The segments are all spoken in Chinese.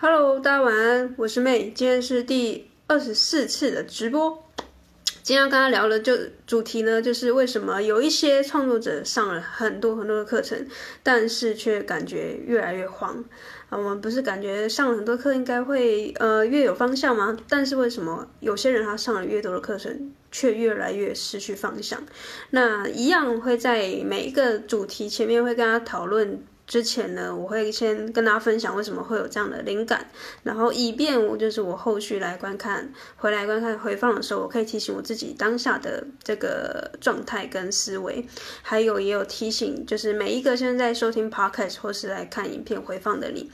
Hello，大家晚安，我是妹今天是第二十四次的直播。今天要跟大家聊的就主题呢，就是为什么有一些创作者上了很多很多的课程，但是却感觉越来越慌啊。我们不是感觉上了很多课应该会呃越有方向吗？但是为什么有些人他上了越多的课程，却越来越失去方向？那一样会在每一个主题前面会跟大家讨论。之前呢，我会先跟大家分享为什么会有这样的灵感，然后以便我就是我后续来观看、回来观看回放的时候，我可以提醒我自己当下的这个状态跟思维，还有也有提醒，就是每一个现在在收听 podcast 或是来看影片回放的你，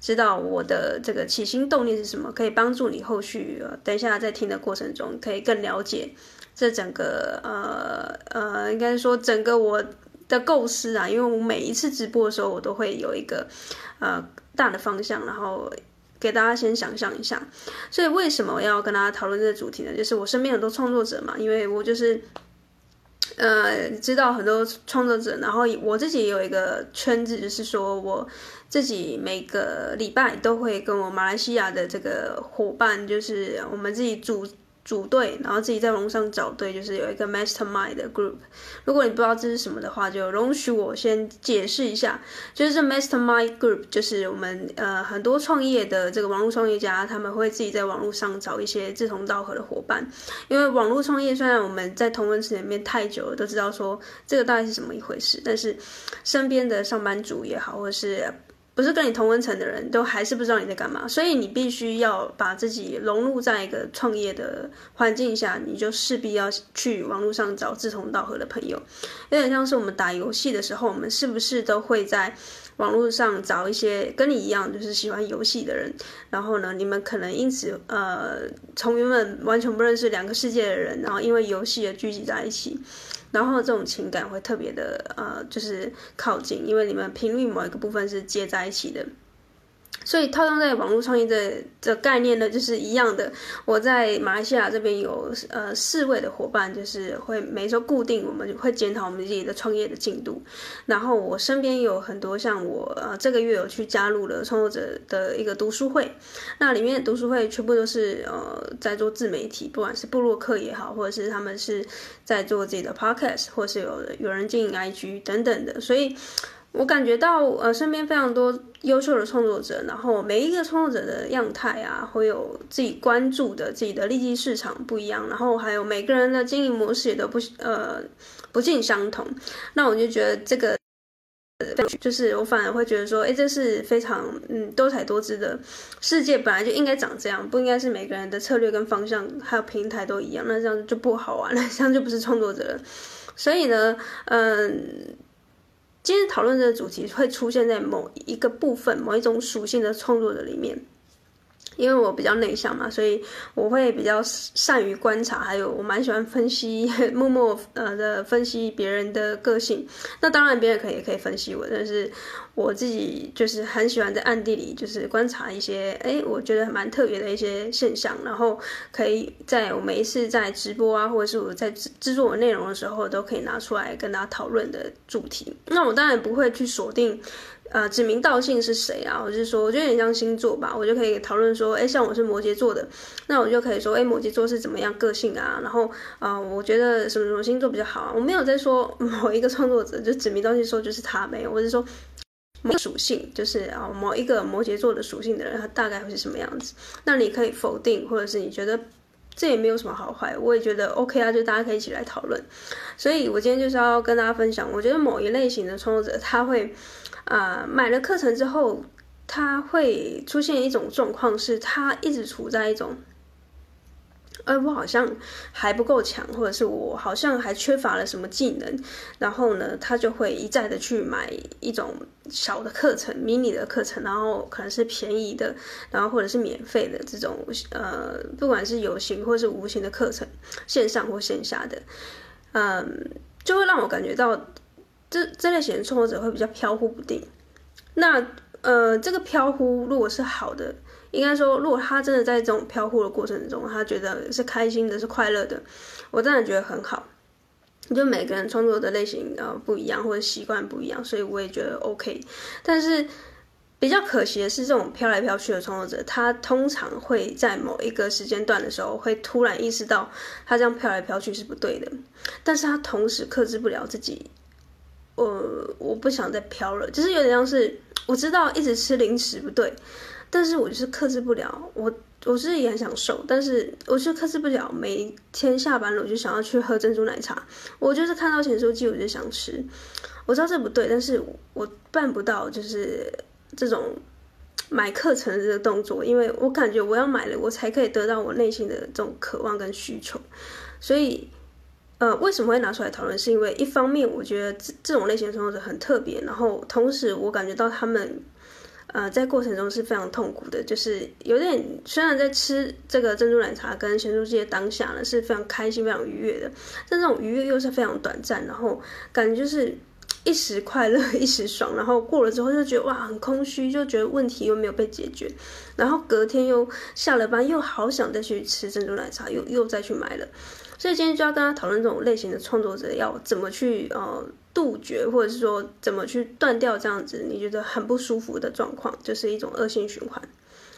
知道我的这个起心动念是什么，可以帮助你后续等一下在听的过程中可以更了解这整个呃呃，应该说整个我。的构思啊，因为我每一次直播的时候，我都会有一个呃大的方向，然后给大家先想象一下。所以为什么我要跟大家讨论这个主题呢？就是我身边很多创作者嘛，因为我就是呃知道很多创作者，然后我自己也有一个圈子，就是说我自己每个礼拜都会跟我马来西亚的这个伙伴，就是我们自己组。组队，然后自己在网上找队，就是有一个 mastermind 的 group。如果你不知道这是什么的话，就容许我先解释一下。就是这 mastermind group，就是我们呃很多创业的这个网络创业家，他们会自己在网络上找一些志同道合的伙伴。因为网络创业虽然我们在同温层里面太久了，都知道说这个大概是怎么一回事，但是身边的上班族也好，或者是不是跟你同温层的人都还是不知道你在干嘛，所以你必须要把自己融入在一个创业的环境下，你就势必要去网络上找志同道合的朋友，有点像是我们打游戏的时候，我们是不是都会在网络上找一些跟你一样就是喜欢游戏的人，然后呢，你们可能因此呃从原本完全不认识两个世界的人，然后因为游戏而聚集在一起。然后这种情感会特别的呃，就是靠近，因为你们频率某一个部分是接在一起的。所以套用在网络创业的这概念呢，就是一样的。我在马来西亚这边有呃四位的伙伴，就是会每周固定，我们会检讨我们自己的创业的进度。然后我身边有很多像我呃这个月有去加入了创作者的一个读书会，那里面的读书会全部都是呃在做自媒体，不管是部落客也好，或者是他们是在做自己的 podcast，或是有有人经营 IG 等等的，所以。我感觉到，呃，身边非常多优秀的创作者，然后每一个创作者的样态啊，会有自己关注的自己的利基市场不一样，然后还有每个人的经营模式也都不呃不尽相同。那我就觉得这个，就是我反而会觉得说，哎，这是非常嗯多彩多姿的世界，本来就应该长这样，不应该是每个人的策略跟方向还有平台都一样，那这样就不好玩了，这样就不是创作者了。所以呢，嗯。今天讨论的主题会出现在某一个部分、某一种属性的创作者里面。因为我比较内向嘛，所以我会比较善于观察，还有我蛮喜欢分析，默默呃的分析别人的个性。那当然别人可以也可以分析我，但是我自己就是很喜欢在暗地里就是观察一些，哎，我觉得蛮特别的一些现象，然后可以在我每一次在直播啊，或者是我在制制作我内容的时候，都可以拿出来跟大家讨论的主题。那我当然不会去锁定。呃，指名道姓是谁啊？我就是说，我觉得有点像星座吧，我就可以讨论说，哎，像我是摩羯座的，那我就可以说，哎，摩羯座是怎么样个性啊？然后，啊、我觉得什么什么星座比较好啊？我没有在说 某一个创作者就指名道姓说就是他没有，我是说某属性，就是啊某一个摩羯座的属性的人，他大概会是什么样子？那你可以否定，或者是你觉得这也没有什么好坏，我也觉得 OK 啊，就大家可以一起来讨论。所以我今天就是要跟大家分享，我觉得某一类型的创作者他会。啊、买了课程之后，他会出现一种状况，是他一直处在一种，呃，我好像还不够强，或者是我好像还缺乏了什么技能，然后呢，他就会一再的去买一种小的课程、迷你的课程，然后可能是便宜的，然后或者是免费的这种，呃，不管是有形或是无形的课程，线上或线下的，嗯、就会让我感觉到。这这类型的创作者会比较飘忽不定。那呃，这个飘忽如果是好的，应该说，如果他真的在这种飘忽的过程中，他觉得是开心的，是快乐的，我当然觉得很好。就每个人创作的类型呃不一样，或者习惯不一样，所以我也觉得 OK。但是比较可惜的是，这种飘来飘去的创作者，他通常会在某一个时间段的时候，会突然意识到他这样飘来飘去是不对的，但是他同时克制不了自己，呃，我不想再飘了，就是有点像是我知道一直吃零食不对，但是我就是克制不了，我我是也很想瘦，但是我就克制不了，每天下班了我就想要去喝珍珠奶茶，我就是看到咸酥鸡我就想吃，我知道这不对，但是我办不到，就是。这种买课程的这个动作，因为我感觉我要买了，我才可以得到我内心的这种渴望跟需求。所以，呃，为什么会拿出来讨论？是因为一方面，我觉得这这种类型的创作者很特别，然后同时我感觉到他们，呃，在过程中是非常痛苦的，就是有点虽然在吃这个珍珠奶茶跟咸酥鸡的当下呢是非常开心、非常愉悦的，但这种愉悦又是非常短暂，然后感觉就是。一时快乐，一时爽，然后过了之后就觉得哇，很空虚，就觉得问题又没有被解决，然后隔天又下了班，又好想再去吃珍珠奶茶，又又再去买了。所以今天就要跟他讨论这种类型的创作者要怎么去呃杜绝，或者是说怎么去断掉这样子你觉得很不舒服的状况，就是一种恶性循环。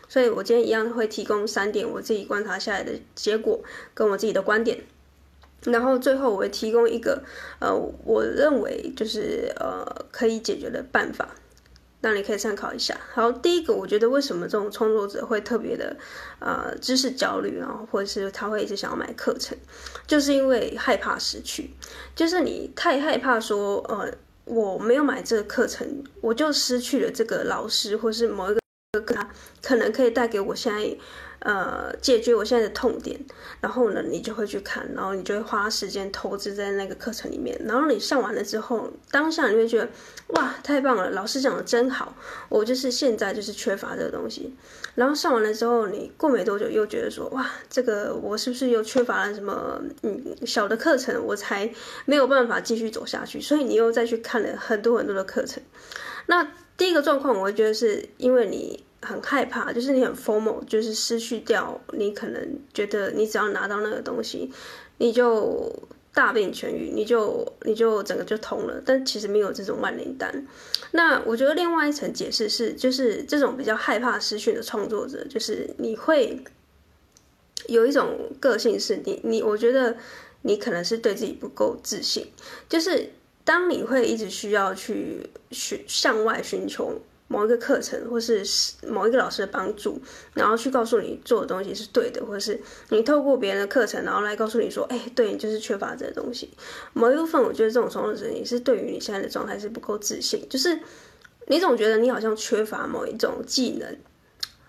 所以我今天一样会提供三点我自己观察下来的结果，跟我自己的观点。然后最后我会提供一个，呃，我认为就是呃可以解决的办法，让你可以参考一下。好，第一个我觉得为什么这种创作者会特别的呃知识焦虑，然后或者是他会一直想要买课程，就是因为害怕失去，就是你太害怕说，呃，我没有买这个课程，我就失去了这个老师，或是某一个可能可以带给我现在。呃，解决我现在的痛点，然后呢，你就会去看，然后你就会花时间投资在那个课程里面，然后你上完了之后，当下你会觉得，哇，太棒了，老师讲的真好，我就是现在就是缺乏这个东西，然后上完了之后，你过没多久又觉得说，哇，这个我是不是又缺乏了什么，嗯，小的课程，我才没有办法继续走下去，所以你又再去看了很多很多的课程，那第一个状况，我会觉得是因为你。很害怕，就是你很 formal，就是失去掉你可能觉得你只要拿到那个东西，你就大病痊愈，你就你就整个就通了。但其实没有这种万灵丹。那我觉得另外一层解释是，就是这种比较害怕失去的创作者，就是你会有一种个性是你你，我觉得你可能是对自己不够自信，就是当你会一直需要去寻向外寻求。某一个课程，或是某一个老师的帮助，然后去告诉你做的东西是对的，或是你透过别人的课程，然后来告诉你说，哎，对，你就是缺乏这个东西。某一部分，我觉得这种创作者你是对于你现在的状态是不够自信，就是你总觉得你好像缺乏某一种技能。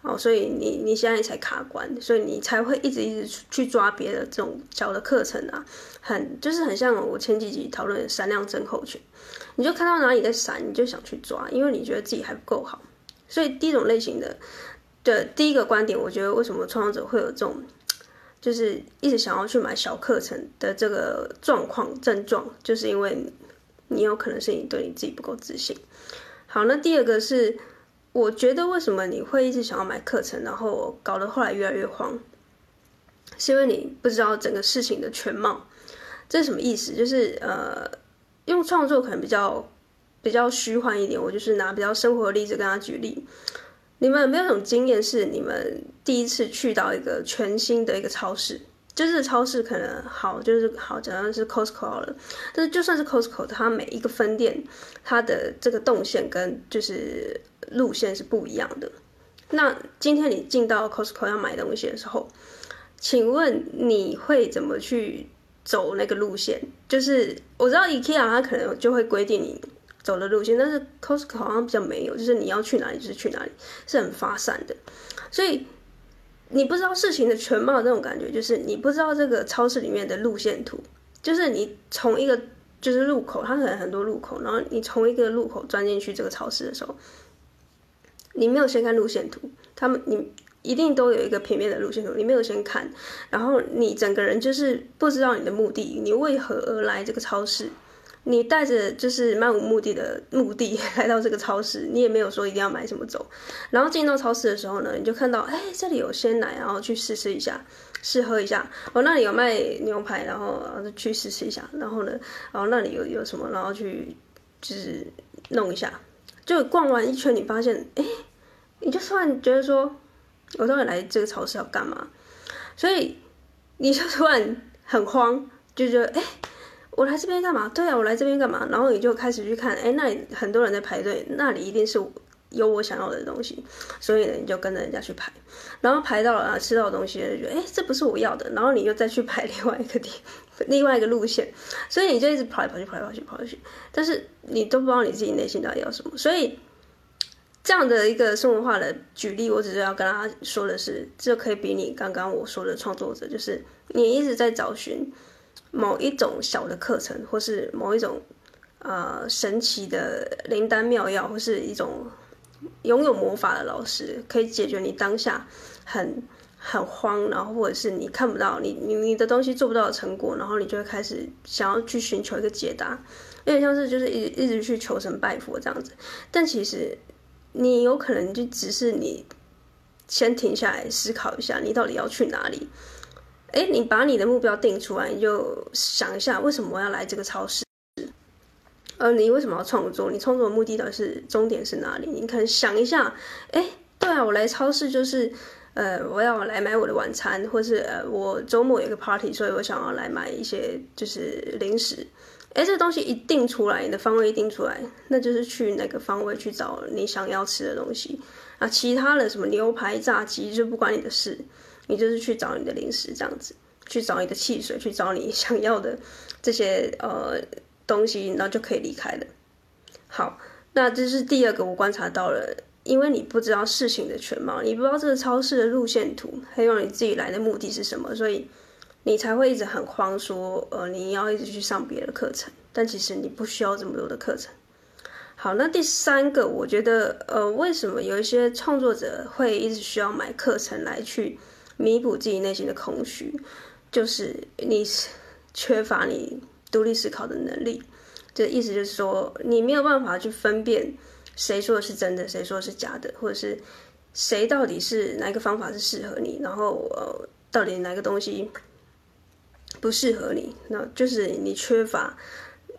哦，所以你你现在才卡关，所以你才会一直一直去抓别的这种小的课程啊，很就是很像我前几集讨论闪亮症候群，你就看到哪里在闪，你就想去抓，因为你觉得自己还不够好。所以第一种类型的的第一个观点，我觉得为什么创作者会有这种，就是一直想要去买小课程的这个状况症状，就是因为你有可能是你对你自己不够自信。好，那第二个是。我觉得为什么你会一直想要买课程，然后搞得后来越来越慌，是因为你不知道整个事情的全貌。这是什么意思？就是呃，用创作可能比较比较虚幻一点。我就是拿比较生活的例子跟他举例。你们有没有种经验是你们第一次去到一个全新的一个超市？就是超市可能好，就是好，假如是 Costco 好了，但是就算是 Costco，它每一个分店，它的这个动线跟就是路线是不一样的。那今天你进到 Costco 要买东西的时候，请问你会怎么去走那个路线？就是我知道 IKEA 它可能就会规定你走的路线，但是 Costco 好像比较没有，就是你要去哪里就是去哪里，是很发散的，所以。你不知道事情的全貌，那种感觉就是你不知道这个超市里面的路线图，就是你从一个就是路口，它可能很多路口，然后你从一个路口钻进去这个超市的时候，你没有先看路线图，他们你一定都有一个平面的路线图，你没有先看，然后你整个人就是不知道你的目的，你为何而来这个超市。你带着就是漫无目的的目的 来到这个超市，你也没有说一定要买什么走，然后进到超市的时候呢，你就看到，哎，这里有鲜奶，然后去试吃一下，试喝一下。哦，那里有卖牛排，然后去试吃一下。然后呢，然后那里有有什么，然后去就是弄一下，就逛完一圈，你发现，哎，你就突然觉得说，我到底来这个超市要干嘛？所以你就突然很慌，就觉得，哎，我来这边干嘛？对啊，我来这边干嘛？然后你就开始去看，哎，那里很多人在排队，那里一定是有我想要的东西，所以呢，你就跟着人家去排，然后排到了啊，吃到的东西就觉得，哎，这不是我要的，然后你又再去排另外一个地，另外一个路线，所以你就一直跑来跑去，跑来跑去，跑去，但是你都不知道你自己内心到底要什么，所以这样的一个生活化的举例，我只是要跟大家说的是，这可以比你刚刚我说的创作者，就是你一直在找寻某一种小的课程，或是某一种呃神奇的灵丹妙药，或是一种。拥有魔法的老师可以解决你当下很很慌，然后或者是你看不到你你你的东西做不到的成果，然后你就会开始想要去寻求一个解答，有点像是就是一一直去求神拜佛这样子。但其实你有可能就只是你先停下来思考一下，你到底要去哪里？诶，你把你的目标定出来，你就想一下为什么我要来这个超市。呃，你为什么要创作？你创作的目的到底是终点是哪里？你可能想一下，哎，对啊，我来超市就是，呃，我要来买我的晚餐，或是呃，我周末有个 party，所以我想要来买一些就是零食。哎，这个东西一定出来，你的方位一定出来，那就是去那个方位去找你想要吃的东西啊。其他的什么牛排、炸鸡就不关你的事，你就是去找你的零食这样子，去找你的汽水，去找你 想要的这些呃。东西，然后就可以离开了。好，那这是第二个我观察到了，因为你不知道事情的全貌，你不知道这个超市的路线图，还有你自己来的目的是什么，所以你才会一直很慌，说呃你要一直去上别的课程，但其实你不需要这么多的课程。好，那第三个，我觉得呃为什么有一些创作者会一直需要买课程来去弥补自己内心的空虚，就是你缺乏你。独立思考的能力，这意思就是说，你没有办法去分辨谁说的是真的，谁说的是假的，或者是谁到底是哪一个方法是适合你，然后呃，到底哪个东西不适合你，那就是你缺乏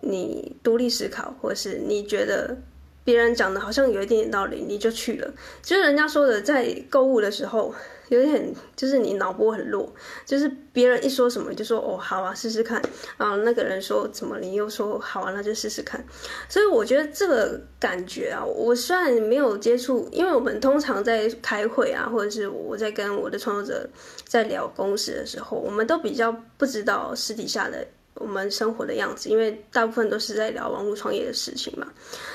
你独立思考，或者是你觉得别人讲的好像有一点点道理，你就去了。就是人家说的，在购物的时候。有点就是你脑波很弱，就是别人一说什么就说哦好啊试试看啊，那个人说怎么你又说好啊，那就试试看。所以我觉得这个感觉啊，我虽然没有接触，因为我们通常在开会啊，或者是我在跟我的创作者在聊公司的时候，我们都比较不知道私底下的。我们生活的样子，因为大部分都是在聊网络创业的事情嘛。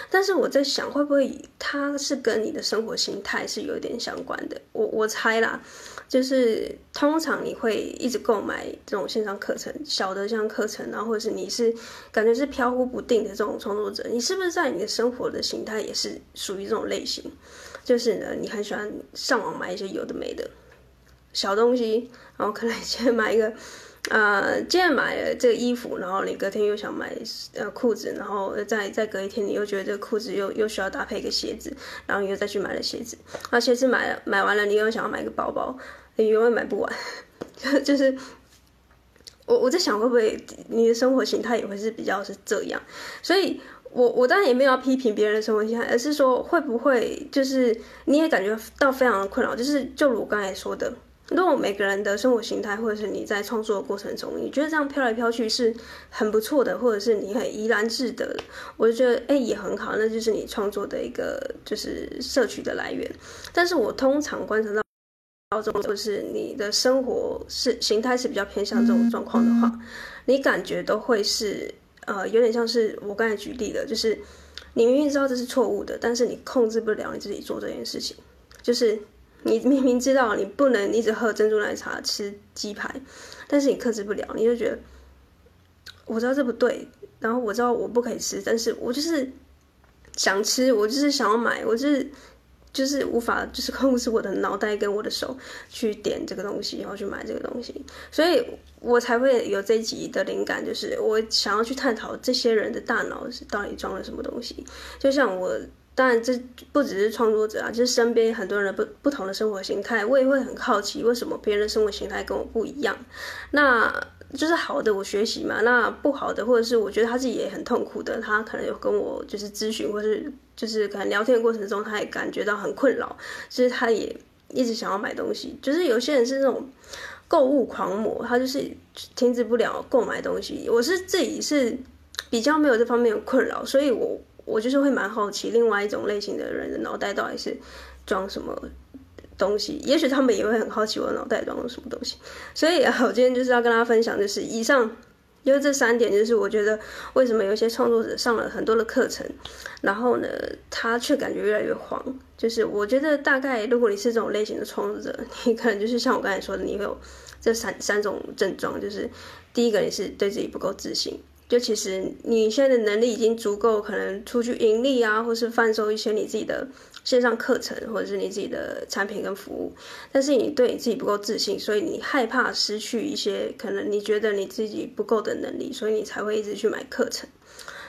但是我在想，会不会它是跟你的生活形态是有点相关的？我我猜啦，就是通常你会一直购买这种线上课程，小的像课程，然后或者是你是感觉是飘忽不定的这种创作者，你是不是在你的生活的形态也是属于这种类型？就是呢，你很喜欢上网买一些有的没的小东西，然后可能先买一个。呃，今天买了这个衣服，然后你隔天又想买呃裤子，然后再再隔一天，你又觉得这个裤子又又需要搭配一个鞋子，然后你又再去买了鞋子，那，鞋子买了买完了，你又想要买个包包，你永远买不完，就是我我在想会不会你的生活形态也会是比较是这样，所以我我当然也没有要批评别人的生活形态，而是说会不会就是你也感觉到非常的困扰，就是就如我刚才说的。如果每个人的生活形态，或者是你在创作的过程中，你觉得这样飘来飘去是很不错的，或者是你很怡然自得，我就觉得哎也很好，那就是你创作的一个就是摄取的来源。但是我通常观察到，高中就是你的生活是形态是比较偏向这种状况的话，你感觉都会是呃有点像是我刚才举例的，就是你明明知道这是错误的，但是你控制不了你自己做这件事情，就是。你明明知道你不能一直喝珍珠奶茶吃鸡排，但是你克制不了，你就觉得我知道这不对，然后我知道我不可以吃，但是我就是想吃，我就是想要买，我就是就是无法就是控制我的脑袋跟我的手去点这个东西，然后去买这个东西，所以我才会有这集的灵感，就是我想要去探讨这些人的大脑是到底装了什么东西，就像我。当然，这不只是创作者啊，就是身边很多人的不不同的生活形态，我也会很好奇为什么别人的生活形态跟我不一样。那就是好的我学习嘛，那不好的或者是我觉得他自己也很痛苦的，他可能有跟我就是咨询，或是就是可能聊天的过程中，他也感觉到很困扰，其实他也一直想要买东西。就是有些人是那种购物狂魔，他就是停止不了购买东西。我是自己是比较没有这方面的困扰，所以我我就是会蛮好奇，另外一种类型的人的脑袋到底是装什么。东西，也许他们也会很好奇我脑袋装了什么东西，所以，我今天就是要跟大家分享，就是以上就是这三点，就是我觉得为什么有些创作者上了很多的课程，然后呢，他却感觉越来越慌。就是我觉得大概如果你是这种类型的创作者，你可能就是像我刚才说的，你会有这三三种症状，就是第一个你是对自己不够自信，就其实你现在的能力已经足够，可能出去盈利啊，或是贩售一些你自己的。线上课程或者是你自己的产品跟服务，但是你对你自己不够自信，所以你害怕失去一些可能你觉得你自己不够的能力，所以你才会一直去买课程。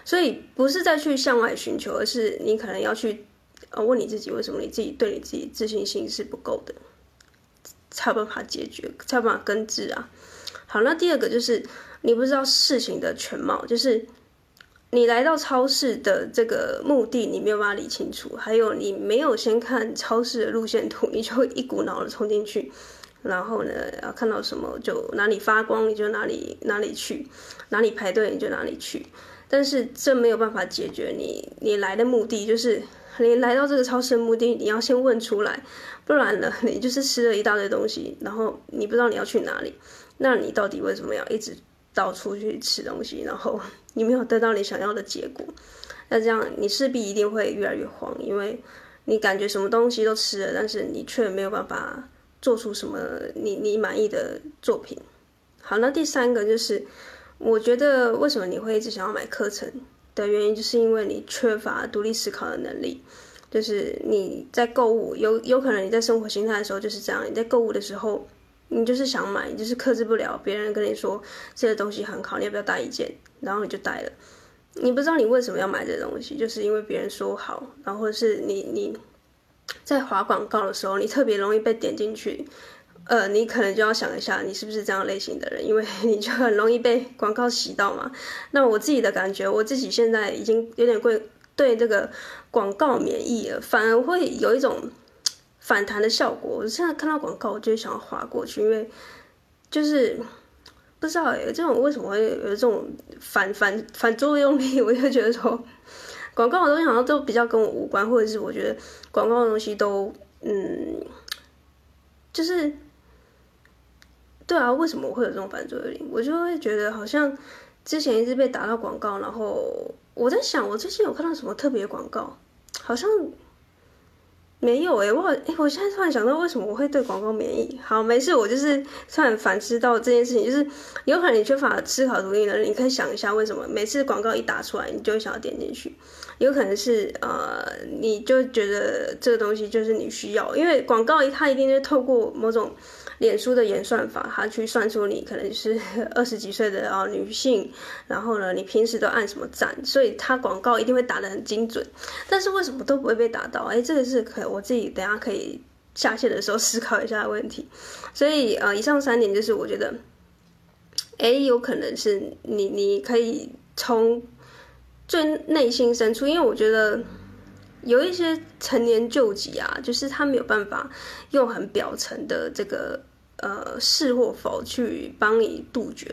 所以不是再去向外寻求，而是你可能要去呃问你自己，为什么你自己对你自己自信心是不够的，才有办法解决，才有办法根治啊。好，那第二个就是你不知道事情的全貌，就是。你来到超市的这个目的，你没有办法理清楚，还有你没有先看超市的路线图，你就会一股脑的冲进去，然后呢，要看到什么就哪里发光，你就哪里哪里去，哪里排队你就哪里去。但是这没有办法解决你你来的目的，就是你来到这个超市的目的，你要先问出来，不然呢，你就是吃了一大堆东西，然后你不知道你要去哪里，那你到底为什么要一直到处去吃东西，然后？你没有得到你想要的结果，那这样你势必一定会越来越慌，因为你感觉什么东西都吃了，但是你却没有办法做出什么你你满意的作品。好，那第三个就是，我觉得为什么你会一直想要买课程的原因，就是因为你缺乏独立思考的能力。就是你在购物，有有可能你在生活心态的时候就是这样，你在购物的时候。你就是想买，就是克制不了别人跟你说这个东西很好，你要不要带一件？然后你就带了。你不知道你为什么要买这东西，就是因为别人说好，然后是你你在划广告的时候，你特别容易被点进去。呃，你可能就要想一下，你是不是这样类型的人，因为 你就很容易被广告洗到嘛。那我自己的感觉，我自己现在已经有点会对这个广告免疫了，反而会有一种。反弹的效果，我现在看到广告，我就想要滑过去，因为就是不知道哎，这种为什么会有这种反反反作用力？我就觉得说，广告的东西好像都比较跟我无关，或者是我觉得广告的东西都嗯，就是对啊，为什么我会有这种反作用力？我就会觉得好像之前一直被打到广告，然后我在想，我最近有看到什么特别广告，好像。没有哎、欸，我哎，我现在突然想到，为什么我会对广告免疫？好，没事，我就是突然反思到这件事情，就是有可能你缺乏思考独立能力，你可以想一下，为什么每次广告一打出来，你就会想要点进去？有可能是呃，你就觉得这个东西就是你需要，因为广告它一定是透过某种。脸书的演算法，它去算出你可能是 二十几岁的啊女性，然后呢，你平时都按什么赞，所以它广告一定会打得很精准。但是为什么都不会被打到？哎，这个是可我自己等下可以下线的时候 思考一下的问题。所以呃，以上三点就是我觉得，哎，有可能是你你可以从最内心深处，因为我觉得。有一些陈年旧疾啊，就是他没有办法用很表层的这个呃是或否去帮你杜绝，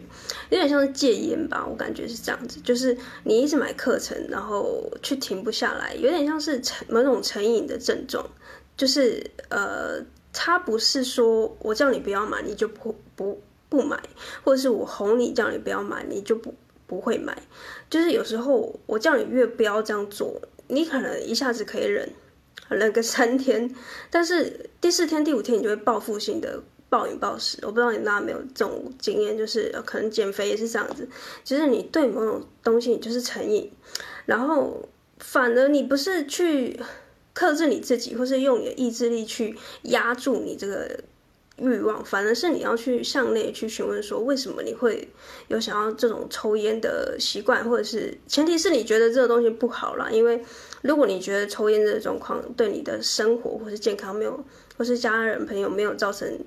有点像是戒烟吧，我感觉是这样子，就是你一直买课程，然后却停不下来，有点像是成某种成瘾的症状，就是呃，他不是说我叫你不要买，你就不不不买，或者是我哄你叫你不要买，你就不不会买，就是有时候我叫你越不要这样做。你可能一下子可以忍，忍个三天，但是第四天、第五天你就会报复性的暴饮暴食。我不知道你大家没有这种经验，就是可能减肥也是这样子，就是你对某种东西你就是成瘾，然后反而你不是去克制你自己，或是用你的意志力去压住你这个。欲望，反而是你要去向内去询问，说为什么你会有想要这种抽烟的习惯，或者是前提是你觉得这个东西不好啦。因为如果你觉得抽烟这个状况对你的生活或是健康没有，或是家人朋友没有造成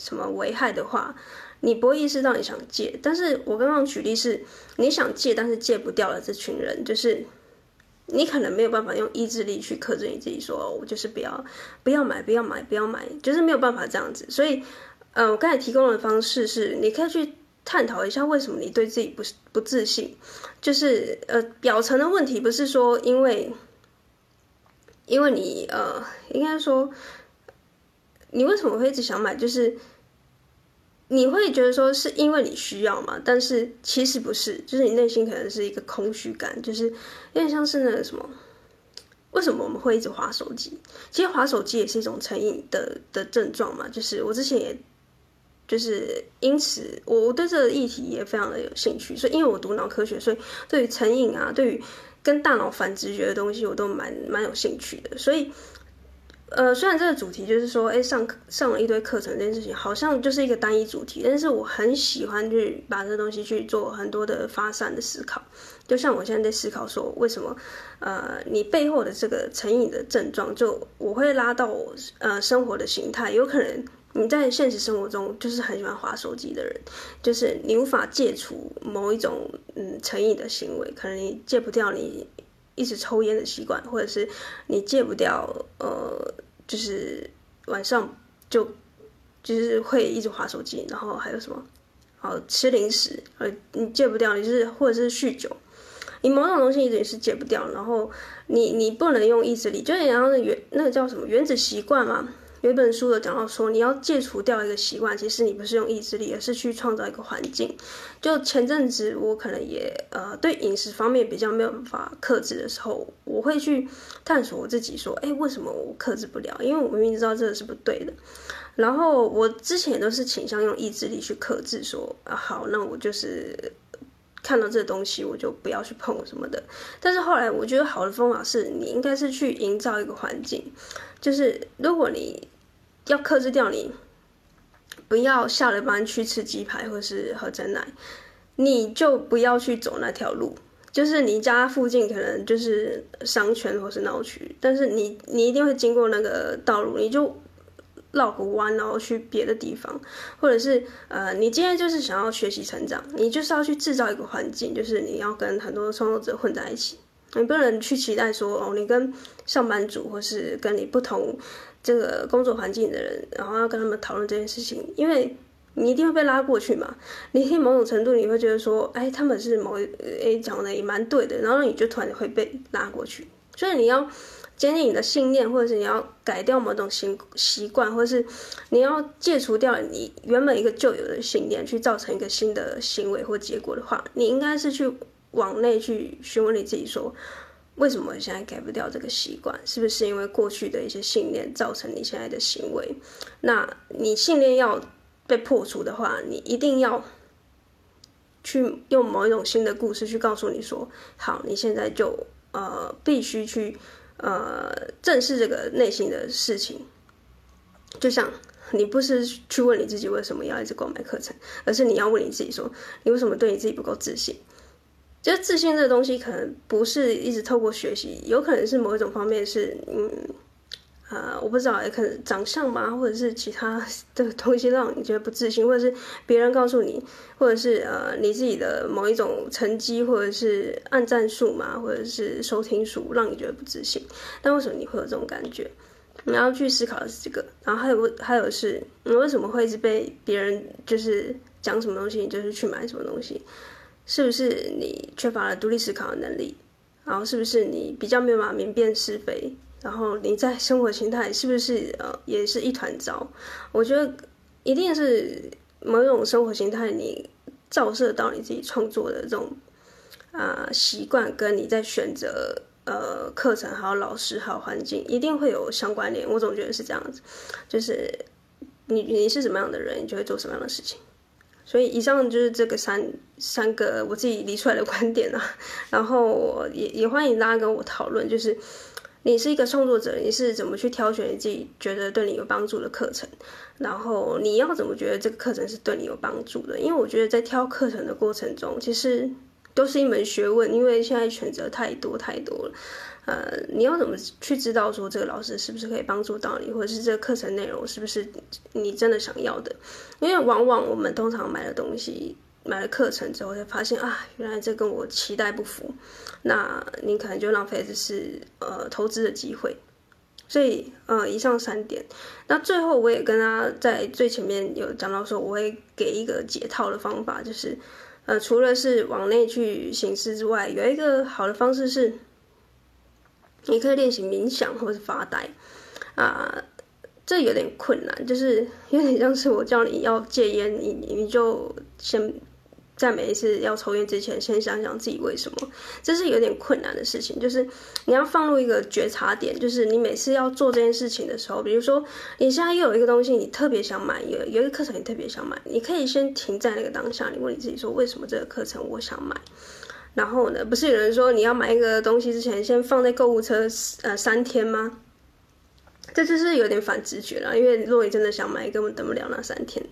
什么危害的话，你不会意识到你想戒。但是我刚刚举例是，你想戒，但是戒不掉的这群人，就是你可能没有办法用意志力去克制你自己说，说我就是不要不要买，不要买，不要买，就是没有办法这样子。所以，呃，我刚才提供的方式是，你可以去探讨一下为什么你对自己不不自信，就是呃，表层的问题不是说因为。因为你呃，应该说，你为什么会一直想买？就是你会觉得说是因为你需要嘛？但是其实不是，就是你内心可能是一个空虚感，就是有点像是那个什么？为什么我们会一直滑手机？其实滑手机也是一种成瘾的的症状嘛。就是我之前也，就是因此我我对这个议题也非常的有兴趣，所以因为我读脑科学，所以对于成瘾啊，对于。跟大脑反直觉的东西，我都蛮蛮有兴趣的。所以，呃，虽然这个主题就是说，哎，上课上了一堆课程这件事情，好像就是一个单一主题，但是我很喜欢去把这东西去做很多的发散的思考。就像我现在在思考说，为什么，呃，你背后的这个成瘾的症状，就我会拉到我呃生活的形态，有可能。你在现实生活中就是很喜欢划手机的人，就是你无法戒除某一种嗯成瘾的行为，可能你戒不掉你一直抽烟的习惯，或者是你戒不掉呃，就是晚上就就是会一直划手机，然后还有什么，哦吃零食，呃你戒不掉，你就是或者是酗酒，你某种东西一直也是戒不掉，然后你你不能用意志力，就是然后那原那个叫什么原子习惯嘛。有一本书有讲到说，你要戒除掉一个习惯，其实你不是用意志力，而是去创造一个环境。就前阵子我可能也呃对饮食方面比较没有办法克制的时候，我会去探索我自己，说，哎，为什么我克制不了？因为我明明知道这个是不对的。然后我之前都是倾向用意志力去克制，说啊好，那我就是看到这东西我就不要去碰什么的。但是后来我觉得好的方法是你应该是去营造一个环境。就是如果你要克制掉你，不要下了班去吃鸡排或是喝珍奶，你就不要去走那条路。就是你家附近可能就是商圈或是闹区，但是你你一定会经过那个道路，你就绕个弯然后去别的地方，或者是呃，你今天就是想要学习成长，你就是要去制造一个环境，就是你要跟很多创作者混在一起。你不能去期待说哦，你跟上班族或是跟你不同这个工作环境的人，然后要跟他们讨论这件事情，因为你一定会被拉过去嘛。你听某种程度你会觉得说，哎，他们是某哎讲的也蛮对的，然后你就突然会被拉过去。所以你要坚定你的信念，或者是你要改掉某种习习惯，或者是你要戒除掉你原本一个旧有的信念，去造成一个新的行为或结果的话，你应该是去。往内去询问你自己，说为什么现在改不掉这个习惯？是不是因为过去的一些信念造成你现在的行为？那你信念要被破除的话，你一定要去用某一种新的故事去告诉你说，好，你现在就呃必须去呃正视这个内心的事情。就像你不是去问你自己为什么要一直购买课程，而是你要问你自己说，你为什么对你自己不够自信？就自信这个东西，可能不是一直透过学习，有可能是某一种方面是，嗯，呃，我不知道，也可能长相吧，或者是其他的东西让你觉得不自信，或者是别人告诉你，或者是呃你自己的某一种成绩，或者是按赞数嘛，或者是收听数，让你觉得不自信。但为什么你会有这种感觉？你要去思考的是这个。然后还有还有是，你为什么会一直被别人就是讲什么东西，你就是去买什么东西？是不是你缺乏了独立思考的能力？然后是不是你比较没有办法明辨是非？然后你在生活形态是不是呃也是一团糟？我觉得一定是某种生活形态，你照射到你自己创作的这种啊、习惯，跟你在选择呃课程还有老师还有环境，一定会有相关联。我总觉得是这样子，就是你你是什么样的人，你就会做什么样的事情。所以以上就是这个三三个我自己理出来的观点啊，然后也也欢迎大家跟我讨论，就是你是一个创作者，你是怎么去挑选你自己觉得对你有帮助的课程，然后你要怎么觉得这个课程是对你有帮助的？因为我觉得在挑课程的过程中，其实都是一门学问，因为现在选择太多太多了。呃，你要怎么去知道说这个老师是不是可以帮助到你，或者是这个课程内容是不是你真的想要的？因为往往我们通常买了东西、买了课程之后，才发现啊，原来这跟我期待不符，那你可能就浪费的是呃投资的机会。所以呃，以上三点，那最后我也跟他在最前面有讲到说，我会给一个解套的方法，就是呃，除了是往内去行事之外，有一个好的方式是。你可以练习冥想或是发呆，啊，这有点困难，就是 有点像是我叫你要戒烟，你你就先在每一次要抽烟之前，先想想自己为什么，这是有点困难的事情。就是你要放入一个觉察点，就是你每次要做这件事情的时候，比如说你现在又有一个东西你特别想买，有有一个课程你特别想买，你可以先停在那个当下，你问你自己说，为什么这个课程我想买？然后呢，不是有人说你要买一个东西之前，先放在购物车呃三天吗？这就是有点反直觉了，因为如果你真的想买，根本等不了那三天。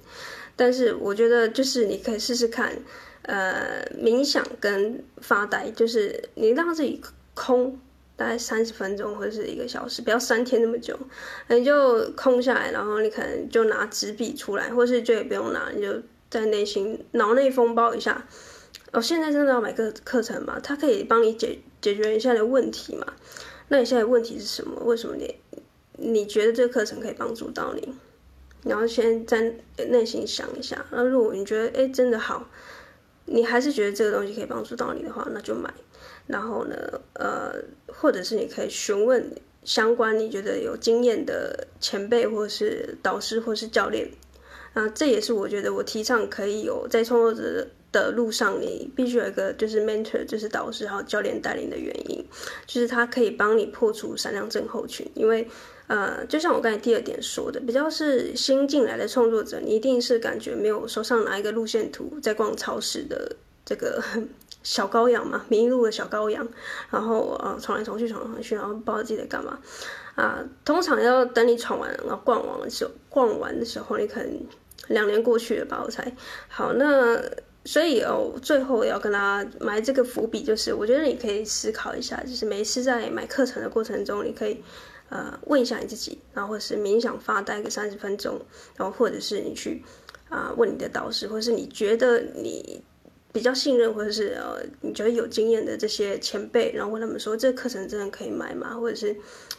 但是我觉得就是你可以试试看，呃，冥想跟发呆，就是你让自己空大概三十分钟或者是一个小时，不要三天那么久，你就空下来，然后你可能就拿纸笔出来，或是就也不用拿，你就在内心脑内风暴一下。哦，现在真的要买个课程吗？它可以帮你解解决你现在的问题吗？那你现在问题是什么？为什么你你觉得这个课程可以帮助到你？然后先在内心想一下。那如果你觉得诶真的好，你还是觉得这个东西可以帮助到你的话，那就买。然后呢，呃，或者是你可以询问相关你觉得有经验的前辈，或是导师，或是教练。啊，这也是我觉得我提倡可以有在创作者的。路上，你必须有一个就是 mentor，就是导师还有教练带领的原因，就是他可以帮你破除闪亮症候群。因为，呃，就像我刚才第二点说的，比较是新进来的创作者，你一定是感觉没有手上拿一个路线图，在逛超市的这个 小羔羊嘛，迷路的小羔羊，然后啊，闯来闯去，闯来闯去，然后不知道自己在干嘛啊。通常要等你闯完，然后逛完的时候，逛完的时候，你可能两年过去了吧，我猜。好，那。所以哦，最后要跟大家埋这个伏笔，就是我觉得你可以思考一下，就是每次在买课程的过程中，你可以呃问一下你自己，然后或者是冥想发呆个三十分钟，然后或者是你去啊、问你的导师，或者是你觉得你比较信任，或者是呃你觉得有经验的这些前辈，然后问他们说这个课程真的可以买吗？或者是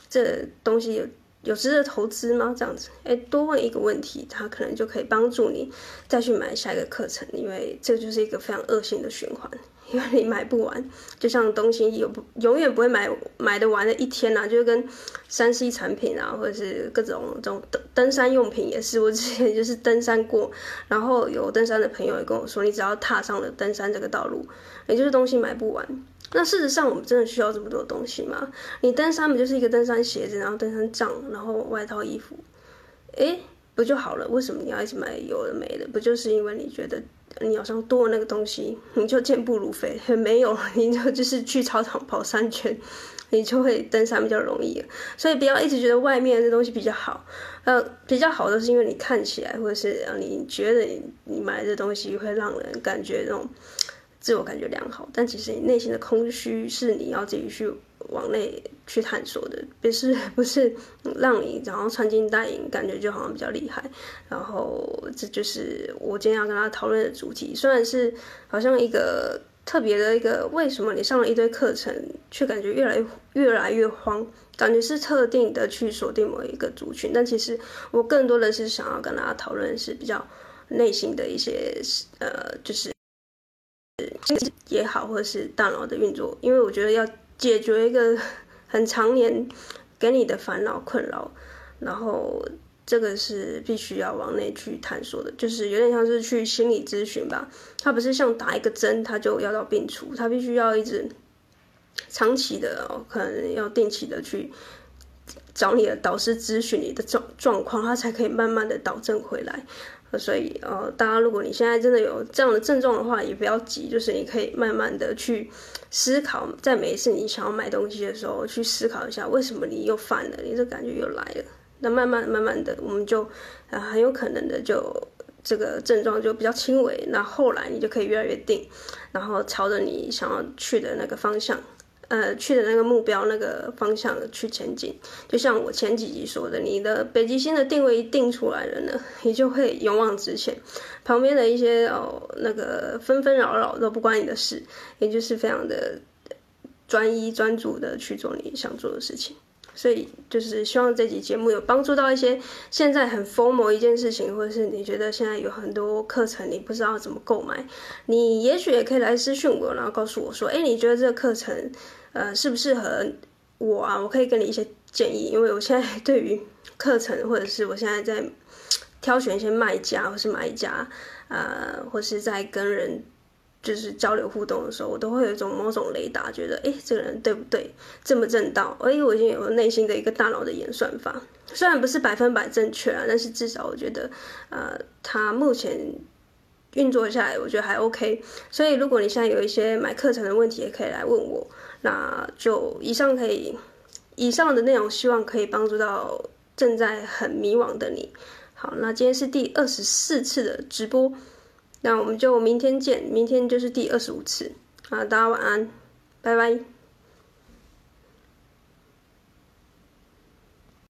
这东西有。有值得投资吗？这样子，哎，多问一个问题，他可能就可以帮助你再去买下一个课程，因为这就是一个非常恶性的循环，因为你买不完，就像东西有永远不会买买得完的一天呐、啊，就跟山西产品啊，或者是各种这种登登山用品也是，我之前就是登山过，然后有登山的朋友也跟我说，你只要踏上了登山这个道路，也就是东西买不完。那事实上，我们真的需要这么多东西吗？你登山不就是一个登山鞋子，然后登山杖，然后外套、衣服，诶，不就好了？为什么你要一直买有的没的？不就是因为你觉得你好像多了那个东西，你就健步如飞？没有，你就就是去操场跑三圈，你就会登山比较容易。所以不要一直觉得外面的东西比较好，呃，比较好的是因为你看起来，或者是让你觉得你你买的东西会让人感觉那种。自我感觉良好，但其实你内心的空虚是你要自己去往内去探索的，不是不是让你然后穿金戴银，感觉就好像比较厉害。然后这就是我今天要跟他讨论的主题，虽然是好像一个特别的一个，为什么你上了一堆课程，却感觉越来越越来越慌，感觉是特定的去锁定某一个族群，但其实我更多的是想要跟大家讨论是比较内心的一些呃，就是。也好，或者是大脑的运作，因为我觉得要解决一个 很常年给你的烦恼困扰，然后这个是必须要往内去探索的，就是有点像是去心理咨询吧。它不是像打一个针，它就药到病除，它必须要一直长期的哦，可能要定期的去找你的导师咨询你的状状况，它才可以慢慢的导正回来。所以，呃，大家如果你现在真的有这样的症状的话，也不要急，就是你可以慢慢的去思考，在每一次你想要买东西的时候，去思考一下为什么你又犯了，你这感觉又来了。那慢慢慢慢的，我们就，呃，很有可能的就这个症状就比较轻微，那后来你就可以越来越定，然后朝着你想要去的那个方向，呃去的那个目标那个方向去前进。就像我前几集说的，你的北极星的定位一定出来了呢，你就会勇往直前，旁边的一些哦那个纷纷扰扰都不关你的事，也就是非常的专一专注的去做你想做的事情。所以就是希望这集节目有帮助到一些现在很 FOMO 一件事情，或者是你觉得现在有很多课程你不知道怎么购买，你也许也可以来私讯我，然后告诉我说，哎，你觉得这个课程呃适不适合我啊？我可以给你一些建议，因为我现在对于课程或者是我现在在挑选一些卖家或是买家，呃，或是在跟人。就是交流互动的时候，我都会有一种某种雷达，觉得哎，这个人对不对，正不正道？哎，我已经有内心的一个大脑的演算法，虽然不是百分百正确啊，但是至少我觉得，呃，他目前运作下来，我觉得还 OK。所以，如果你现在有一些买课程的问题，也可以来问我。那就以上可以，以上的内容希望可以帮助到正在很迷惘的你。好，那今天是第二十四次的直播。那我们就明天见，明天就是第二十五次啊！大家晚安，拜拜。